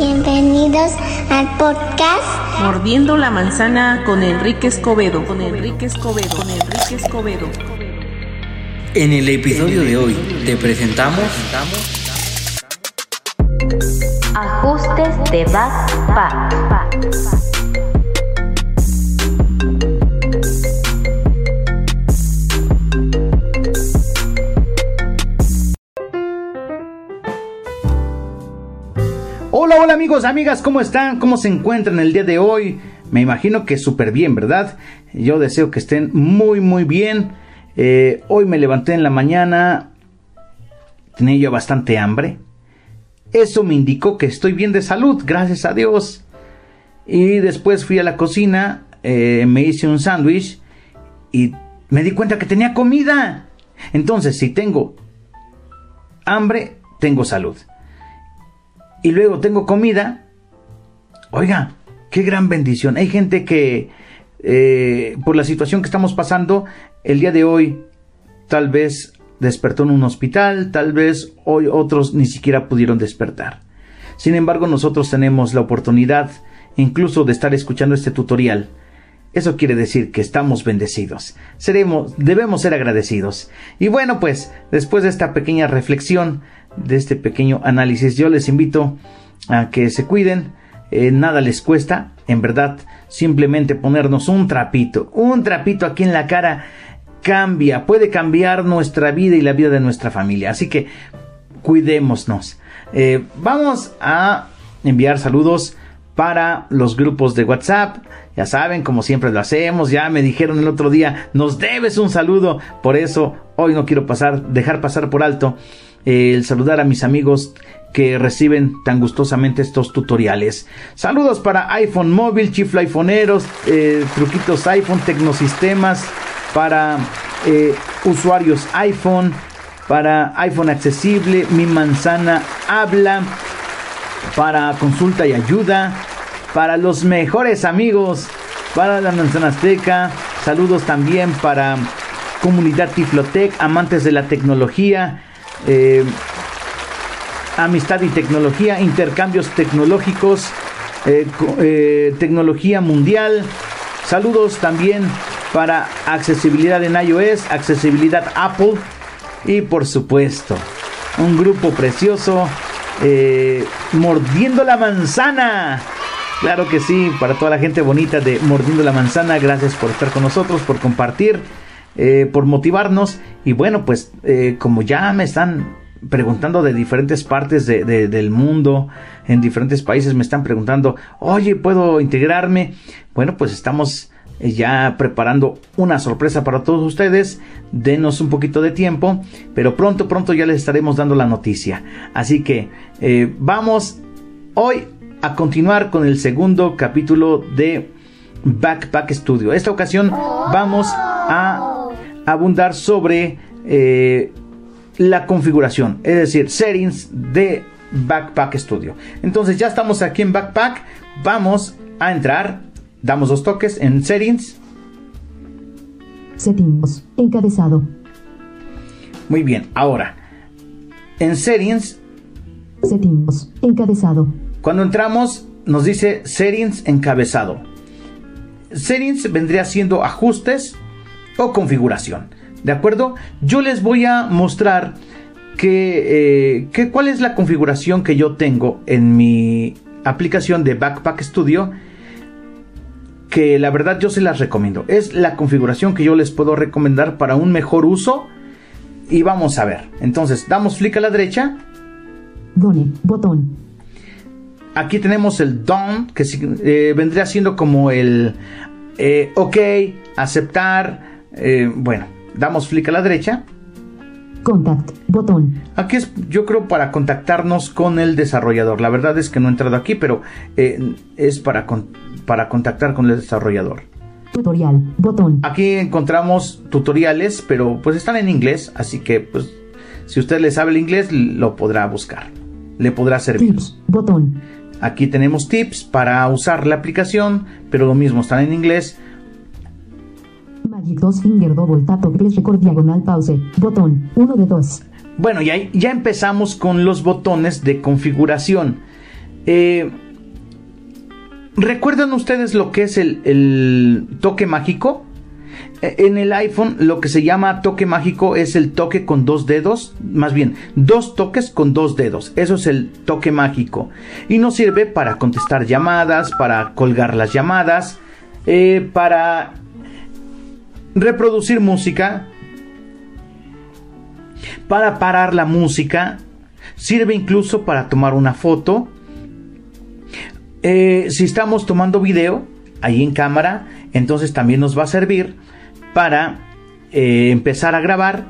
Bienvenidos al podcast Mordiendo la manzana con Enrique Escobedo. Con Enrique Escobedo. Con Enrique Escobedo. En el episodio de hoy te presentamos Ajustes de backpack. Amigos, amigas, ¿cómo están? ¿Cómo se encuentran el día de hoy? Me imagino que súper bien, ¿verdad? Yo deseo que estén muy, muy bien. Eh, hoy me levanté en la mañana, tenía yo bastante hambre. Eso me indicó que estoy bien de salud, gracias a Dios. Y después fui a la cocina, eh, me hice un sándwich y me di cuenta que tenía comida. Entonces, si tengo hambre, tengo salud y luego tengo comida, oiga, qué gran bendición. Hay gente que eh, por la situación que estamos pasando, el día de hoy tal vez despertó en un hospital, tal vez hoy otros ni siquiera pudieron despertar. Sin embargo, nosotros tenemos la oportunidad incluso de estar escuchando este tutorial. Eso quiere decir que estamos bendecidos. Seremos, debemos ser agradecidos. Y bueno, pues, después de esta pequeña reflexión, de este pequeño análisis. Yo les invito a que se cuiden, eh, nada les cuesta, en verdad, simplemente ponernos un trapito, un trapito aquí en la cara cambia, puede cambiar nuestra vida y la vida de nuestra familia. Así que cuidémonos. Eh, vamos a enviar saludos para los grupos de WhatsApp. Ya saben, como siempre lo hacemos. Ya me dijeron el otro día, nos debes un saludo. Por eso hoy no quiero pasar, dejar pasar por alto el saludar a mis amigos que reciben tan gustosamente estos tutoriales. Saludos para iPhone móvil, chifla iPhoneeros, eh, truquitos iPhone, tecnosistemas, para eh, usuarios iPhone, para iPhone accesible, mi manzana habla, para consulta y ayuda, para los mejores amigos, para la manzana azteca, saludos también para comunidad Tiflotec, amantes de la tecnología, eh, amistad y tecnología, intercambios tecnológicos, eh, eh, tecnología mundial. Saludos también para accesibilidad en iOS, accesibilidad Apple y por supuesto un grupo precioso mordiendo la manzana. Claro que sí, para toda la gente bonita de Mordiendo la Manzana, gracias por estar con nosotros, por compartir eh, por motivarnos. Y bueno, pues eh, como ya me están preguntando de diferentes partes del mundo, en diferentes países me están preguntando, oye, ¿puedo integrarme? Bueno, pues estamos eh, ya preparando una sorpresa para todos ustedes. Denos un poquito de tiempo, pero pronto, pronto ya les estaremos dando la noticia. Así que vamos hoy a continuar con el segundo capítulo de Backpack Studio. Esta ocasión vamos a abundar sobre eh, la configuración, es decir, settings de Backpack Studio. Entonces ya estamos aquí en Backpack, vamos a entrar, damos dos toques en settings. Settings, encabezado. Muy bien, ahora, en settings. Settings, encabezado. Cuando entramos nos dice settings encabezado. Settings vendría siendo ajustes o configuración. ¿De acuerdo? Yo les voy a mostrar que, eh, cuál es la configuración que yo tengo en mi aplicación de Backpack Studio. Que la verdad yo se las recomiendo. Es la configuración que yo les puedo recomendar para un mejor uso. Y vamos a ver. Entonces, damos clic a la derecha. Done, botón. Aquí tenemos el Done, que eh, vendría siendo como el eh, OK, aceptar, eh, bueno, damos clic a la derecha. Contact, botón. Aquí es, yo creo, para contactarnos con el desarrollador. La verdad es que no he entrado aquí, pero eh, es para, para contactar con el desarrollador. Tutorial, botón. Aquí encontramos tutoriales, pero pues están en inglés, así que pues si usted le sabe el inglés, lo podrá buscar. Le podrá servir. Tips, botón. Aquí tenemos tips para usar la aplicación, pero lo mismo están en inglés. Magic 2 Finger Double Tap Record Diagonal Pause. Botón 1 de 2. Bueno, ya, ya empezamos con los botones de configuración. Eh, ¿Recuerdan ustedes lo que es el, el toque mágico? Eh, En el iPhone lo que se llama toque mágico es el toque con dos dedos, más bien dos toques con dos dedos. Eso es el toque mágico. Y nos sirve para contestar llamadas, para colgar las llamadas, eh, para reproducir música, para parar la música. Sirve incluso para tomar una foto. Eh, si estamos tomando video ahí en cámara, entonces también nos va a servir para eh, empezar a grabar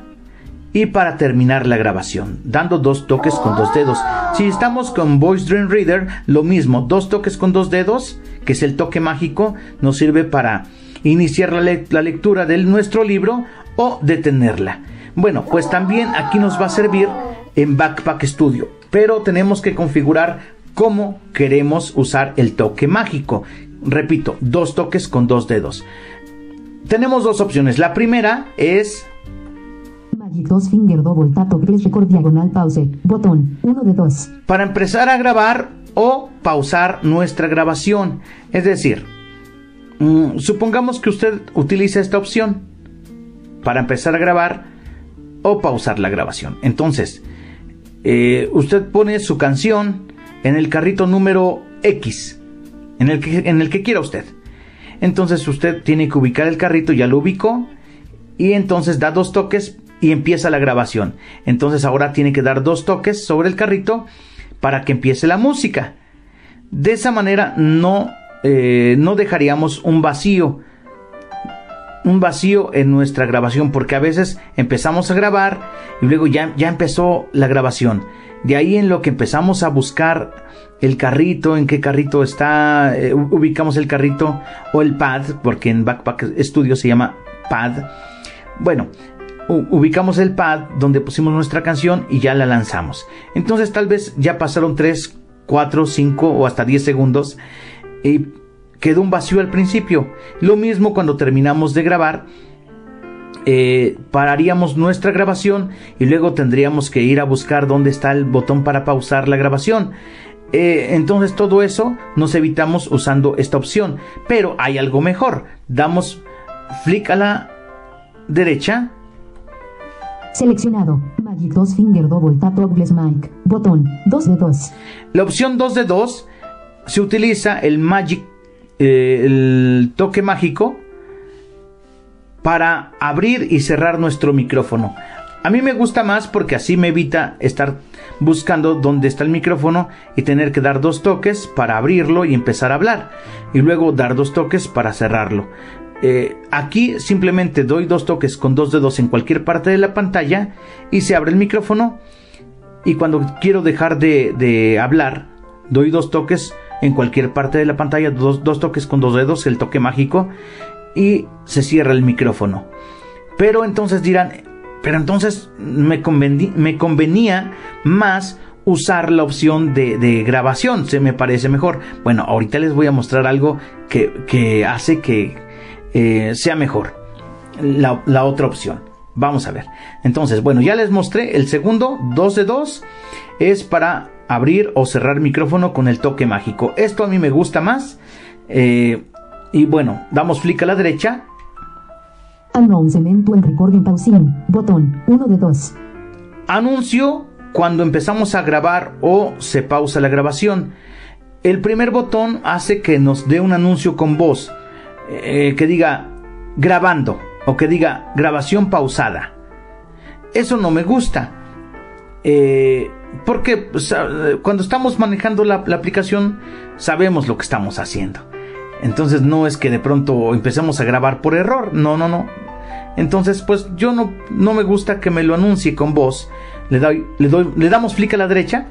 y para terminar la grabación, dando dos toques con dos dedos. Si estamos con Voice Dream Reader, lo mismo, dos toques con dos dedos, que es el toque mágico, nos sirve para iniciar la, le- la lectura de nuestro libro o detenerla. Bueno, pues también aquí nos va a servir en Backpack Studio, pero tenemos que configurar cómo queremos usar el toque mágico. Repito, dos toques con dos dedos. Tenemos dos opciones. La primera es Magic 2 Finger Double Tap Record Diagonal Pause. Botón 1 de 2. para empezar a grabar o pausar nuestra grabación. Es decir, mm, supongamos que usted utiliza esta opción para empezar a grabar o pausar la grabación. Entonces, eh, usted pone su canción en el carrito número X, en el que, en el que quiera usted. Entonces usted tiene que ubicar el carrito, ya lo ubicó, y entonces da dos toques y empieza la grabación. Entonces ahora tiene que dar dos toques sobre el carrito para que empiece la música. De esa manera no, eh, no dejaríamos un vacío, un vacío en nuestra grabación, porque a veces empezamos a grabar y luego ya, ya empezó la grabación. De ahí en lo que empezamos a buscar el carrito, en qué carrito está, eh, ubicamos el carrito o el pad, porque en Backpack Studio se llama pad. Bueno, ubicamos el pad donde pusimos nuestra canción y ya la lanzamos. Entonces tal vez ya pasaron 3, 4, 5 o hasta 10 segundos y quedó un vacío al principio. Lo mismo cuando terminamos de grabar. eh, pararíamos nuestra grabación y luego tendríamos que ir a buscar dónde está el botón para pausar la grabación. Eh, entonces todo eso nos evitamos usando esta opción. Pero hay algo mejor. Damos flick a la derecha Seleccionado. Magic 2 Finger Double Tap Mic. Botón 2 de 2. La opción 2 de 2 se utiliza el Magic, eh, el toque mágico para abrir y cerrar nuestro micrófono. A mí me gusta más porque así me evita estar buscando dónde está el micrófono y tener que dar dos toques para abrirlo y empezar a hablar. Y luego dar dos toques para cerrarlo. Eh, aquí simplemente doy dos toques con dos dedos en cualquier parte de la pantalla y se abre el micrófono y cuando quiero dejar de, de hablar, doy dos toques en cualquier parte de la pantalla, dos, dos toques con dos dedos, el toque mágico, y se cierra el micrófono. Pero entonces dirán, pero entonces me, convenía más usar la opción de, grabación, se me parece mejor. Bueno, ahorita les voy a mostrar algo que, que hace que eh, sea mejor la, la otra opción. Vamos a ver. Entonces, bueno, ya les mostré el segundo, 2 de 2, es para abrir o cerrar micrófono con el toque mágico. Esto a mí me gusta más. eh, y bueno, damos flick a la derecha. Announcement when recording pausing. Botón 1 de 2. Anuncio cuando empezamos a grabar o se pausa la grabación. El primer botón hace que nos dé un anuncio con voz eh, que diga grabando o que diga grabación pausada. Eso no me gusta. Eh, porque pues, cuando estamos manejando la, la aplicación sabemos lo que estamos haciendo. Entonces no es que de pronto empecemos a grabar por error. No, no, no. Entonces, pues yo no, no me gusta que me lo anuncie con voz. Le, doy, le, doy, le damos clic a la derecha.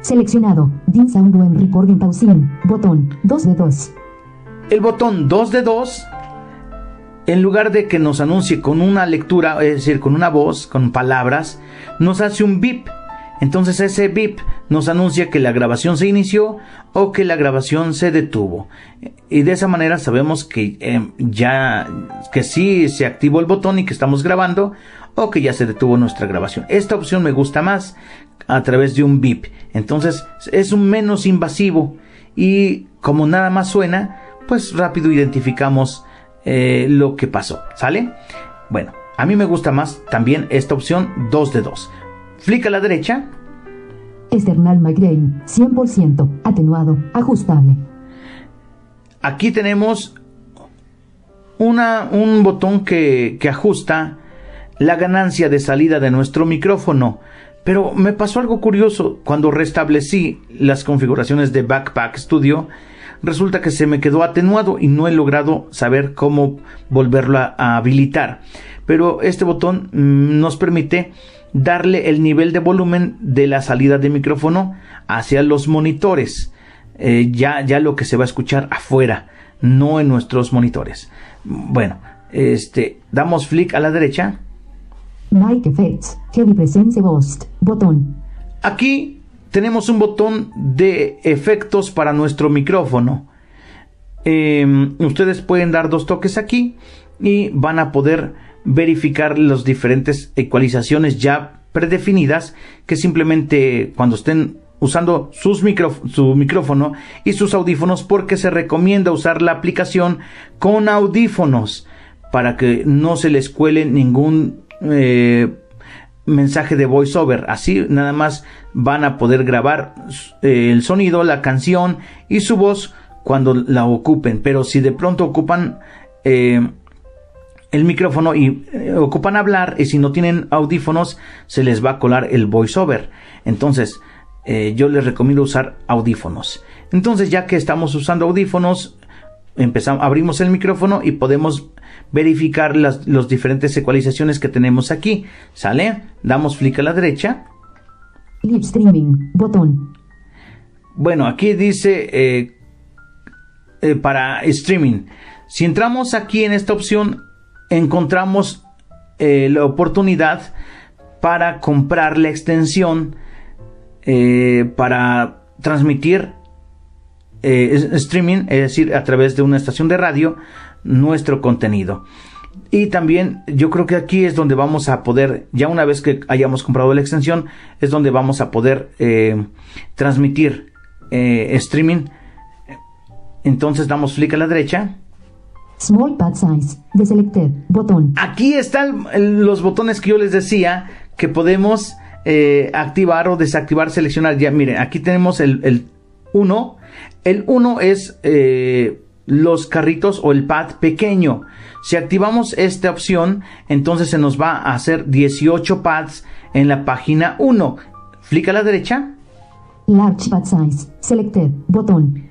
Seleccionado. Dim Sound when recording pausing. Botón 2 de 2. El botón 2 de 2, en lugar de que nos anuncie con una lectura, es decir, con una voz, con palabras, nos hace un bip. Entonces ese bip nos anuncia que la grabación se inició o que la grabación se detuvo. Y de esa manera sabemos que eh, ya que sí se activó el botón y que estamos grabando o que ya se detuvo nuestra grabación. Esta opción me gusta más. a través de un bip. Entonces es un menos invasivo y como nada más suena, pues rápido identificamos eh, lo que pasó. ¿Sale? Bueno, a mí me gusta más también esta opción 2 de 2. Flick a la derecha. External migraine, 100%, atenuado, ajustable. Aquí tenemos una, un botón que, que ajusta la ganancia de salida de nuestro micrófono. Pero me pasó algo curioso cuando restablecí las configuraciones de Backpack Studio. Resulta que se me quedó atenuado y no he logrado saber cómo volverlo a, habilitar. Pero este botón mm, nos permite darle el nivel de volumen de la salida de micrófono hacia los monitores. Eh, ya, ya lo que se va a escuchar afuera, no en nuestros monitores. Bueno, este, damos flick a la derecha Mic Effects, Heavy Presence Boost, botón. Aquí tenemos un botón de efectos para nuestro micrófono. Em, ustedes pueden dar dos toques aquí y van a poder verificar las diferentes ecualizaciones ya predefinidas que simplemente cuando estén usando sus su micrófono y sus audífonos porque se recomienda usar la aplicación con audífonos para que no se les cuele ningún eh, mensaje de voiceover. Así nada más van a poder grabar eh, el sonido, la canción y su voz cuando la ocupen. Pero si de pronto ocupan eh, el micrófono y ocupan hablar y si no tienen audífonos se les va a colar el voiceover. Entonces yo les recomiendo usar audífonos. Entonces ya que estamos usando audífonos empezamos, abrimos el micrófono y podemos verificar las los diferentes ecualizaciones que tenemos aquí. ¿Sale? Damos clic a la derecha. Live streaming, botón. Bueno, aquí dice eh, eh, para streaming. Si entramos aquí en esta opción, encontramos eh, la oportunidad para comprar la extensión para transmitir streaming, es decir, a través de una estación de radio nuestro contenido. Y también yo creo que aquí es donde vamos a poder, ya una vez que hayamos comprado la extensión, es donde vamos a poder eh, transmitir eh, streaming. Entonces damos clic a la derecha. Small pad size, deselected, botón. Aquí están los botones que yo les decía que podemos eh, activar o desactivar, seleccionar. Ya miren, aquí tenemos el 1. El 1 es los carritos o el pad pequeño. Si activamos esta opción, entonces se nos va a hacer 18 pads en la página 1. Flick a la derecha. Large pad size. Selected. Botón.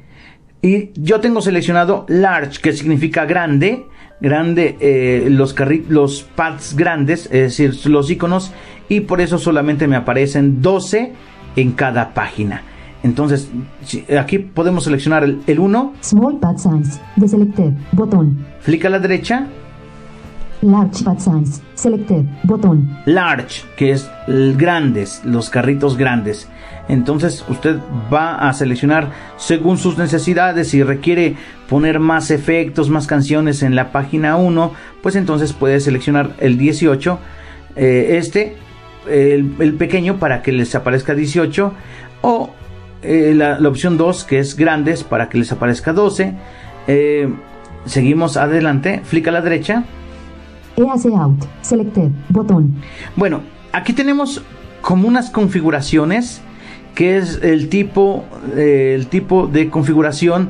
Y yo tengo seleccionado large, que significa grande. Grande, eh, los, los pads grandes, es decir, los iconos. Y por eso solamente me aparecen 12 en cada página. Entonces, aquí podemos seleccionar el 1. Small pad size. Deselected. Botón. Flick a la derecha. Large pad size. Selected. Botón. Large, que es grandes, los carritos grandes. Entonces usted va a seleccionar según sus necesidades. Si requiere poner más efectos, más canciones en la página 1, pues entonces puede seleccionar el 18. Eh, este, el, el, pequeño para que les aparezca 18. O eh, la, opción 2 que es grandes para que les aparezca 12. Eh, seguimos adelante, flick a la derecha. EAC out, selected, botón. Bueno, aquí tenemos como unas configuraciones que es el tipo, eh, el tipo de configuración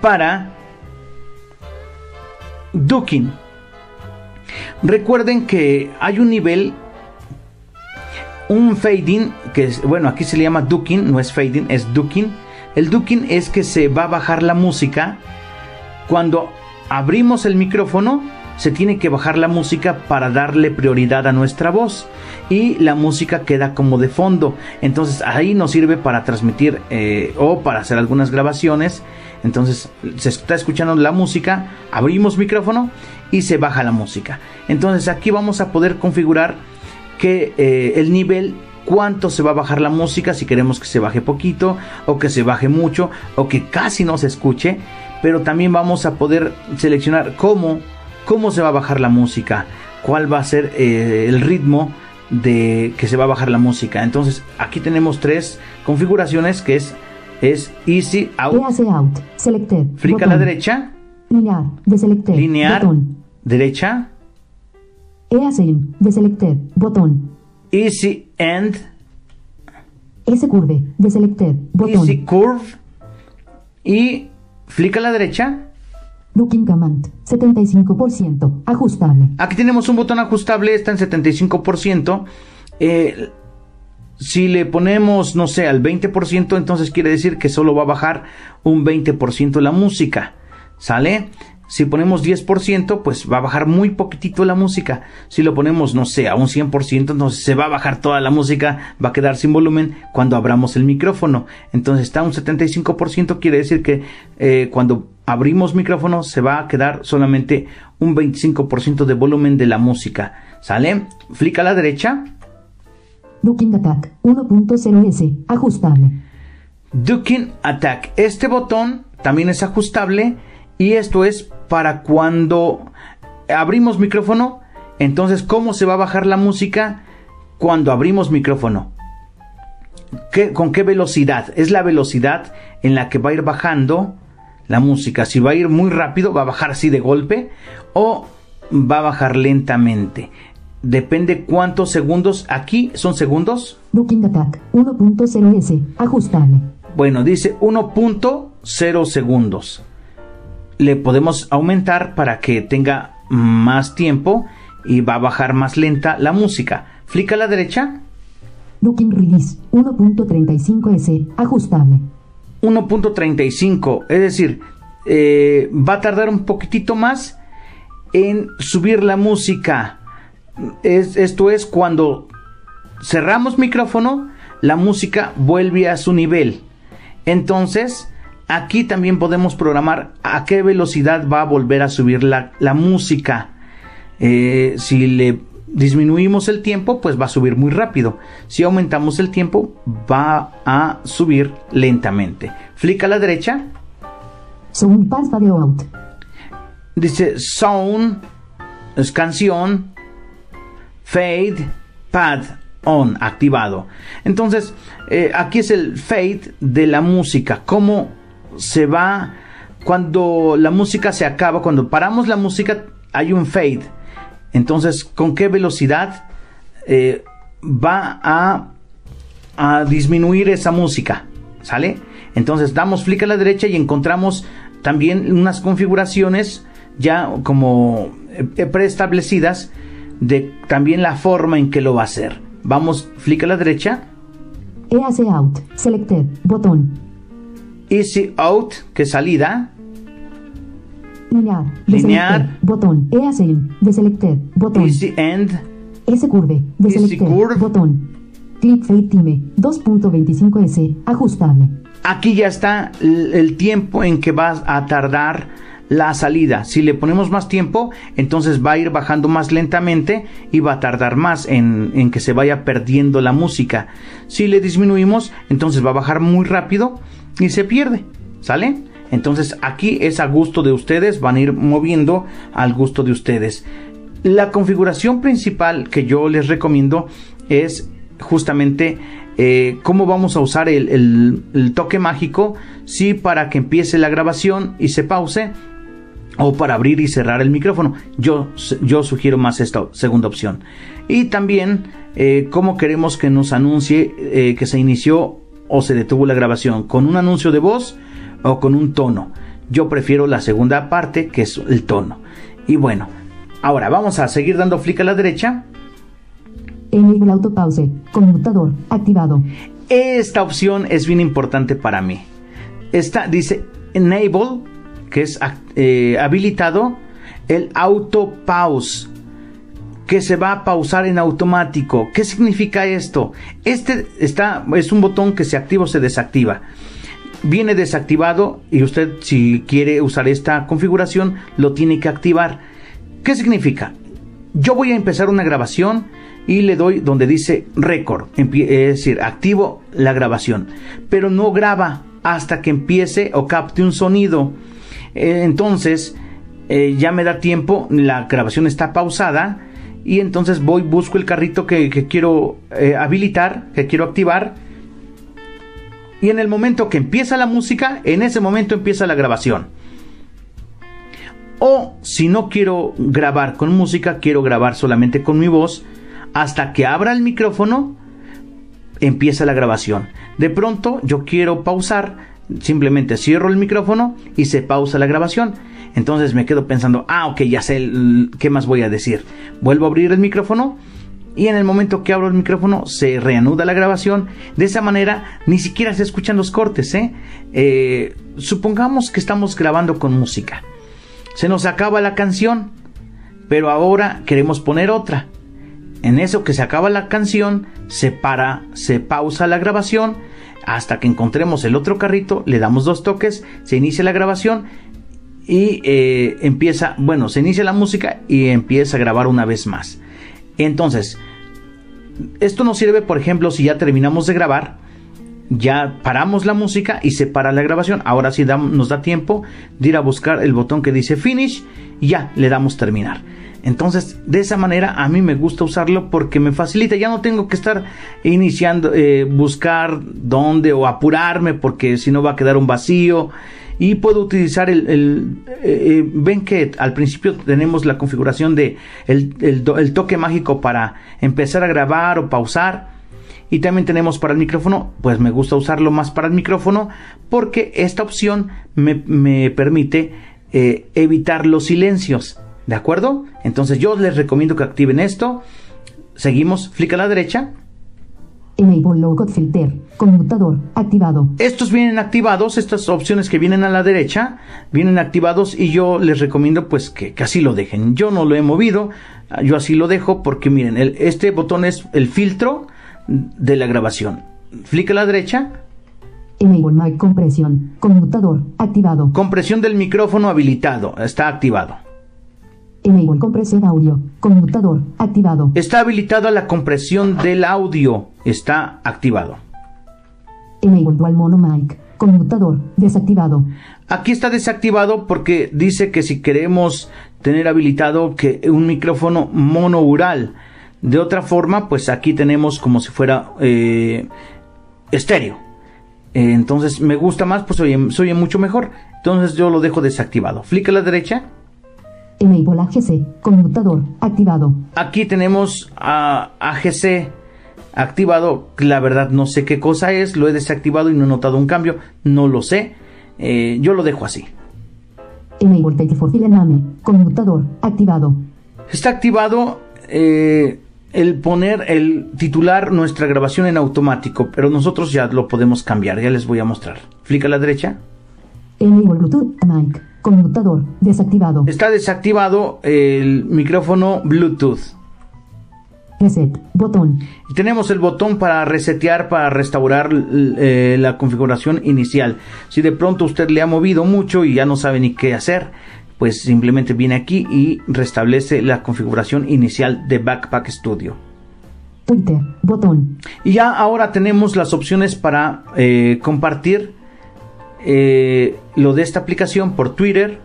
para ducking. Recuerden que hay un nivel un fading, que es, bueno, aquí se le llama ducking, no es fading, es ducking. El ducking es que se va a bajar la música. Cuando abrimos el micrófono, se tiene que bajar la música para darle prioridad a nuestra voz. Y la música queda como de fondo. Entonces ahí nos sirve para transmitir eh, o para hacer algunas grabaciones. Entonces se está escuchando la música, abrimos micrófono y se baja la música. Entonces aquí vamos a poder configurar que eh, el nivel cuánto se va a bajar la música, si queremos que se baje poquito o que se baje mucho o que casi no se escuche, pero también vamos a poder seleccionar cómo, cómo se va a bajar la música, cuál va a ser eh, el ritmo de que se va a bajar la música. Entonces aquí tenemos tres configuraciones que es, es Easy Out, out. Selected. flick a la derecha, Linear. Deselected. linear, Botón. derecha, EAC in. Deselected. Botón. Easy End, S curve. Deselected. Botón. Easy Curve y flick a la derecha. Looking command. 75%. Ajustable. Aquí tenemos un botón ajustable, está en 75%. Eh, si le ponemos, no sé, al 20%, entonces quiere decir que solo va a bajar un 20% la música. ¿Sale? Si ponemos 10%, pues va a bajar muy poquitito la música. Si lo ponemos, no sé, a un 100%, entonces se va a bajar toda la música, va a quedar sin volumen cuando abramos el micrófono. Entonces está un 75%, quiere decir que eh, cuando abrimos micrófono se va a quedar solamente un 25% de volumen de la música. ¿Sale? Flick a la derecha. Looking attack. 1.0S. Ajustable. Ducking Attack. Este botón también es ajustable y esto es para cuando abrimos micrófono. Entonces, ¿cómo se va a bajar la música cuando abrimos micrófono? ¿Qué- ¿Con qué velocidad? Es la velocidad en la que va a ir bajando la música. Si va a ir muy rápido, va a bajar así de golpe o va a bajar lentamente. Depende cuántos segundos. Aquí son segundos. Looking attack. 1.0S. Ajustable. Bueno, dice 1.0 segundos. Le podemos aumentar para que tenga más tiempo y va a bajar más lenta la música. Flick a la derecha, Looking release. 1.35S. Ajustable. 1.35. Es decir, eh, va a tardar un poquitito más en subir la música. Es- esto es cuando cerramos micrófono, la música vuelve a su nivel. Entonces, aquí también podemos programar a qué velocidad va a volver a subir la, la música. Eh, si le disminuimos el tiempo, pues va a subir muy rápido. Si aumentamos el tiempo, va a subir lentamente. Flick a la derecha, Sound pass video out. dice sound, es canción, fade, pad on, activado. Entonces, eh, aquí es el fade de la música. Cómo se va cuando la música se acaba, cuando paramos la música, hay un fade. Entonces, ¿con qué velocidad eh, va a, a disminuir esa música? ¿Sale? Entonces damos flick a la derecha y encontramos también unas configuraciones ya como eh, preestablecidas de también la forma en que lo va a hacer. Vamos flick a la derecha, EAC out. Selected. Botón. easy out, que salida, Linear. Linear. Botón. In. Deselected. Botón. easy end, S curve. Deselected. curve. Botón. Click fade time. 2.25S. Ajustable. Aquí ya está el, tiempo en que va a tardar la salida. Si le ponemos más tiempo, entonces va a ir bajando más lentamente y va a tardar más en, en que se vaya perdiendo la música. Si le disminuimos, entonces va a bajar muy rápido y se pierde. ¿Sale? Entonces aquí es a gusto de ustedes, van a ir moviendo al gusto de ustedes. La configuración principal que yo les recomiendo es justamente eh, cómo vamos a usar el, toque mágico, si para que empiece la grabación y se pause, o para abrir y cerrar el micrófono. Yo, yo sugiero más esta segunda opción. Y también eh, cómo queremos que nos anuncie eh, que se inició o se detuvo la grabación, con un anuncio de voz o con un tono. Yo prefiero la segunda parte, que es el tono. Y bueno, ahora vamos a seguir dando flick a la derecha. Enable autopause. Conmutador. Activado. Esta opción es bien importante para mí. Esta dice enable, que es eh, habilitado, el auto pause, que se va a pausar en automático. ¿Qué significa esto? Este está, es un botón que se activa o se desactiva. Viene desactivado y usted si quiere usar esta configuración lo tiene que activar. ¿Qué significa? Yo voy a empezar una grabación y le doy donde dice record, empie- es decir, activo la grabación, pero no graba hasta que empiece o capte un sonido. Eh, entonces, eh, ya me da tiempo, la grabación está pausada y entonces voy, busco el carrito que, que quiero eh, habilitar, que quiero activar. Y en el momento que empieza la música, en ese momento empieza la grabación. O si no quiero grabar con música, quiero grabar solamente con mi voz, hasta que abra el micrófono, empieza la grabación. De pronto yo quiero pausar, simplemente cierro el micrófono y se pausa la grabación. Entonces me quedo pensando, ah, ok, ya sé qué más voy a decir. Vuelvo a abrir el micrófono y en el momento que abro el micrófono se reanuda la grabación. De esa manera ni siquiera se escuchan los cortes. ¿eh? Eh, supongamos que estamos grabando con música. Se nos acaba la canción, pero ahora queremos poner otra. En eso que se acaba la canción, se para, se pausa la grabación hasta que encontremos el otro carrito, le damos dos toques, se inicia la grabación y eh, empieza, bueno, se inicia la música y empieza a grabar una vez más. Entonces, esto nos sirve, por ejemplo, si ya terminamos de grabar, ya paramos la música y se para la grabación. Ahora sí nos da tiempo de ir a buscar el botón que dice finish y ya le damos terminar. Entonces, de esa manera a mí me gusta usarlo porque me facilita. Ya no tengo que estar iniciando, eh, buscar dónde o apurarme porque si no va a quedar un vacío. Y puedo utilizar el... eh, eh, ven que al principio tenemos la configuración de el, el toque mágico para empezar a grabar o pausar. Y también tenemos para el micrófono, pues me gusta usarlo más para el micrófono porque esta opción me, me permite evitar los silencios. ¿De acuerdo? Entonces yo les recomiendo que activen esto. Seguimos, flick a la derecha. Enable Low Cut Filter. Conmutador. Activado. Estos vienen activados, estas opciones que vienen a la derecha, vienen activados y yo les recomiendo pues que, que así lo dejen. Yo no lo he movido, yo así lo dejo porque miren, el- este botón es el filtro de la grabación. Flick a la derecha, Enable Mic Compresión. Conmutador. Activado. compresión del micrófono habilitado, está activado. Enable Compresión Audio. Conmutador. Activado. Está habilitada la compresión del audio, está activado. Enable Dual Mono Mic. Conmutador. Desactivado. Aquí está desactivado porque dice que si queremos tener habilitado que un micrófono monoural. De otra forma, pues aquí tenemos como si fuera eh, estéreo. Eh, entonces me gusta más, pues oye, se oye mucho mejor. Entonces yo lo dejo desactivado. Flick a la derecha. Enable AGC. Conmutador. Activado. Aquí tenemos a AGC activado. La verdad no sé qué cosa es. Lo he desactivado y no he notado un cambio. No lo sé. Eh, yo lo dejo así. Enable Take for File Name. Conmutador. Activado. Está activado eh, el poner, el titular nuestra grabación en automático, pero nosotros ya lo podemos cambiar, ya les voy a mostrar. Flick a la derecha. Enable Bluetooth Mic. Conmutador. Desactivado. Está desactivado el micrófono Bluetooth. Reset. Botón. Tenemos el botón para resetear, para restaurar eh, la configuración inicial. Si de pronto usted le ha movido mucho y ya no sabe ni qué hacer, pues simplemente viene aquí y restablece la configuración inicial de Backpack Studio. Twitter. Botón. Y ya ahora tenemos las opciones para eh, compartir eh, lo de esta aplicación por Twitter,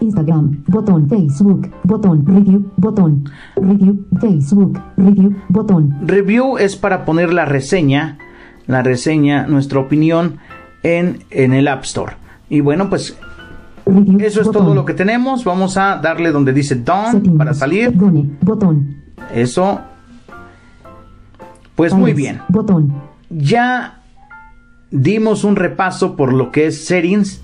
Instagram. Botón. Facebook. Botón. Review. Botón. Review. Facebook. Review. Botón. Review es para poner la reseña, la reseña, nuestra opinión en, en el App Store. Y bueno, pues Review. eso es botón. todo lo que tenemos. Vamos a darle donde dice Done para salir. Done. Botón. Eso. Pues muy bien. Botón. ya dimos un repaso por lo que es settings.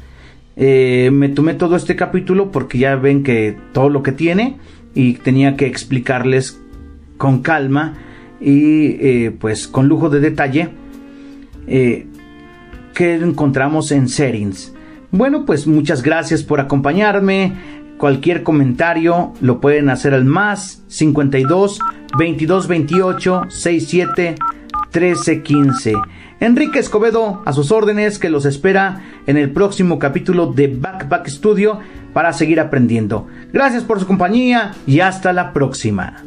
Eh, me tomé todo este capítulo porque ya ven que todo lo que tiene y tenía que explicarles con calma y eh, pues con lujo de detalle eh, que encontramos en settings. Bueno, pues muchas gracias por acompañarme. Cualquier comentario lo pueden hacer al más 52 22 28 67 13 15. Enrique Escobedo a sus órdenes que los espera en el próximo capítulo de Backpack Studio para seguir aprendiendo. Gracias por su compañía y hasta la próxima.